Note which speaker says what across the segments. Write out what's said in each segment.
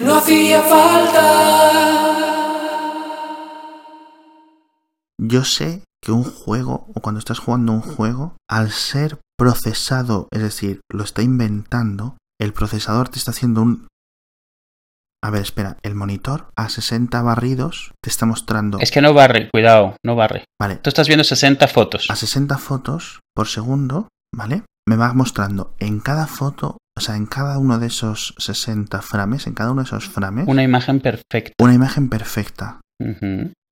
Speaker 1: No hacía falta.
Speaker 2: Yo sé que un juego, o cuando estás jugando un juego, al ser procesado, es decir, lo está inventando, el procesador te está haciendo un... A ver, espera, el monitor a 60 barridos te está mostrando...
Speaker 3: Es que no barre, cuidado, no barre.
Speaker 2: Vale,
Speaker 3: Tú estás viendo 60 fotos.
Speaker 2: a 60 fotos por segundo, ¿vale? Me va mostrando en cada foto, o sea, en cada uno de esos 60 frames, en cada uno de esos frames,
Speaker 3: Una imagen perfecta.
Speaker 2: una imagen perfecta.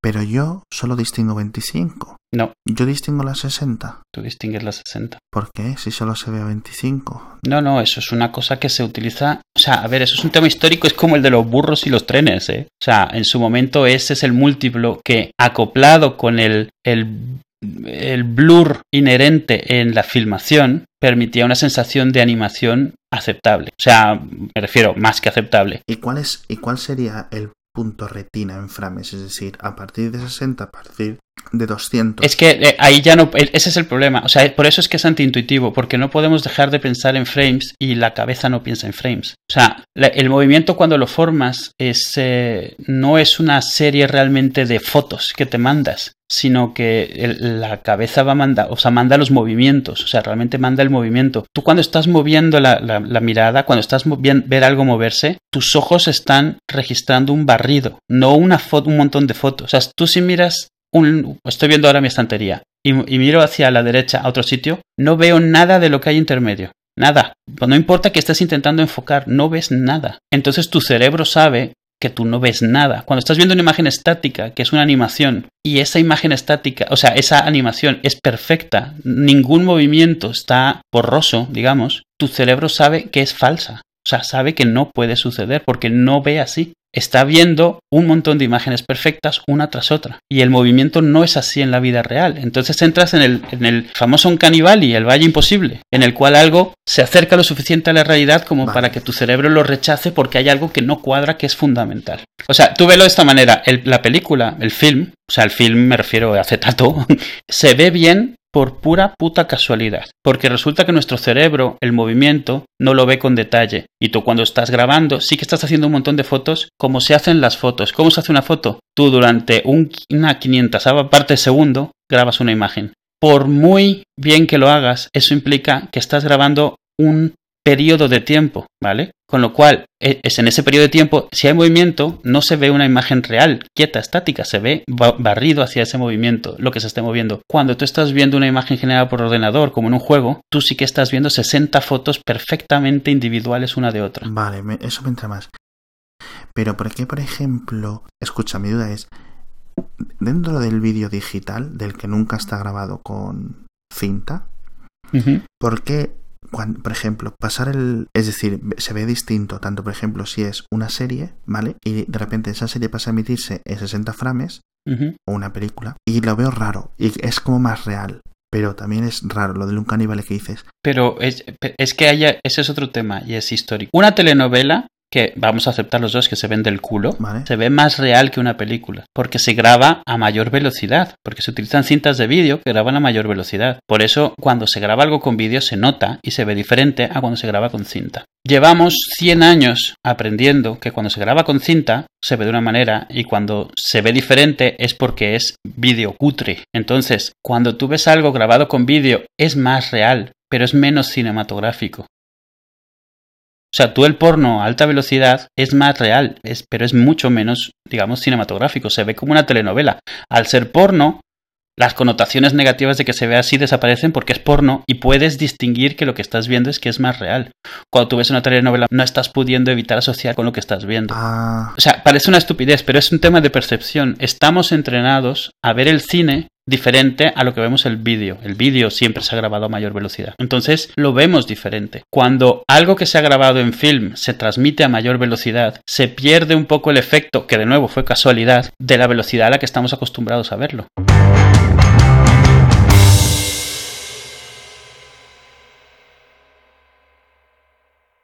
Speaker 2: Pero yo solo distingo 25.
Speaker 3: No,
Speaker 2: Yo distingo las 60.
Speaker 3: tú distingues las 60.
Speaker 2: ¿Por qué? Si solo se ve 25.
Speaker 3: No, no, eso es una cosa que se utiliza. O sea, a ver, eso es un tema histórico, es como el de los burros y los trenes, ¿eh? O sea, en su momento ese es el múltiplo que, acoplado con el, el, el blur inherente en la filmación, permitía una sensación de animación aceptable. O sea, me refiero, más que aceptable.
Speaker 2: ¿Y cuál, es, ¿Y cuál sería el punto retina en frames? Es decir, a partir de 60, a partir de 200.
Speaker 3: Es que eh, ahí ya no. Ese es el problema. O sea, por eso es que es antiintuitivo, porque no podemos dejar de pensar en frames y la cabeza no piensa en frames. O sea, el movimiento cuando lo formas es, eh, no es una serie realmente de fotos que te mandas, sino que la cabeza va a mandar, o sea, manda los movimientos, o sea, realmente manda el movimiento. Tú cuando estás moviendo la, mirada, cuando estás viendo ver algo moverse, tus ojos están registrando un barrido, no una foto, un montón de fotos. O sea, tú si miras estoy viendo ahora mi estantería y, y miro hacia la derecha a otro sitio, no veo nada de lo que hay intermedio. Nada. Pues No importa que estés intentando enfocar, no ves nada. Entonces tu cerebro sabe que tú no ves nada. Cuando estás viendo una imagen estática, que es una animación, y esa imagen estática, o sea, esa animación es perfecta, ningún movimiento está borroso, digamos, tu cerebro sabe que es falsa. O sea, sabe que no puede suceder porque no ve así. Está viendo un montón de imágenes perfectas una tras otra. Y el movimiento no es así en la vida real. Entonces entras en el, en el famoso Uncanny el Valle Imposible, en el cual algo se acerca lo suficiente a la realidad como
Speaker 2: Vale.
Speaker 3: para que tu cerebro lo rechace porque hay algo que no cuadra que es fundamental. O sea, tú velo de esta manera. El- la película, el film, o sea, el film me refiero a acetato, se ve bien por pura puta casualidad. Porque resulta que nuestro cerebro, el movimiento, no lo ve con detalle. Y tú cuando estás grabando, sí que estás haciendo un montón de fotos, como se hacen las fotos. ¿Cómo se hace una foto? Tú durante un, una 500 parte de segundo grabas una imagen. Por muy bien que lo hagas, eso implica que estás grabando un periodo de tiempo, ¿vale? Con lo cual, e- es en ese periodo de tiempo, si hay movimiento, no se ve una imagen real, quieta, estática, se ve ba- barrido hacia ese movimiento, lo que se esté moviendo. Cuando tú estás viendo una imagen generada por ordenador, como en un juego, tú sí que estás viendo 60 fotos perfectamente individuales una de otra.
Speaker 2: Vale, eso me entra más. Pero ¿por qué, por ejemplo, escucha, mi duda es, dentro del vídeo digital, del que nunca está grabado con cinta. ¿por qué, cuan- por ejemplo, pasar el... Es decir, se ve distinto, tanto, por ejemplo, si es una serie, ¿vale? Y de repente esa serie pasa a emitirse en 60 frames, o una película, y lo veo raro, y es como más real. Pero también es raro lo del un caníbal que dices.
Speaker 3: Pero es, es que haya, ese es otro tema y es histórico. Una telenovela que vamos a aceptar los dos que se ven del culo,
Speaker 2: Vale.
Speaker 3: se ve más real que una película, porque se graba a mayor velocidad, porque se utilizan cintas de vídeo que graban a mayor velocidad. Por eso, cuando se graba algo con vídeo se nota y se ve diferente a cuando se graba con cinta. Llevamos 100 años aprendiendo que cuando se graba con cinta se ve de una manera y cuando se ve diferente es porque es vídeo cutre. Entonces, cuando tú ves algo grabado con vídeo es más real, pero es menos cinematográfico. O sea, tú el porno a alta velocidad es más real, es, pero es mucho menos, digamos, cinematográfico. Se ve como una telenovela. Al ser porno, las connotaciones negativas de que se vea así desaparecen porque es porno y puedes distinguir que lo que estás viendo es que es más real. Cuando tú ves una telenovela no estás pudiendo evitar asociar con lo que estás viendo.
Speaker 2: Ah,
Speaker 3: O sea, parece una estupidez, pero es un tema de percepción. Estamos entrenados a ver el cine diferente a lo que vemos el vídeo. El vídeo siempre se ha grabado a mayor velocidad. Entonces lo vemos diferente. Cuando algo que se ha grabado en film se transmite a mayor velocidad, se pierde un poco el efecto, que de nuevo fue casualidad, de la velocidad a la que estamos acostumbrados a verlo.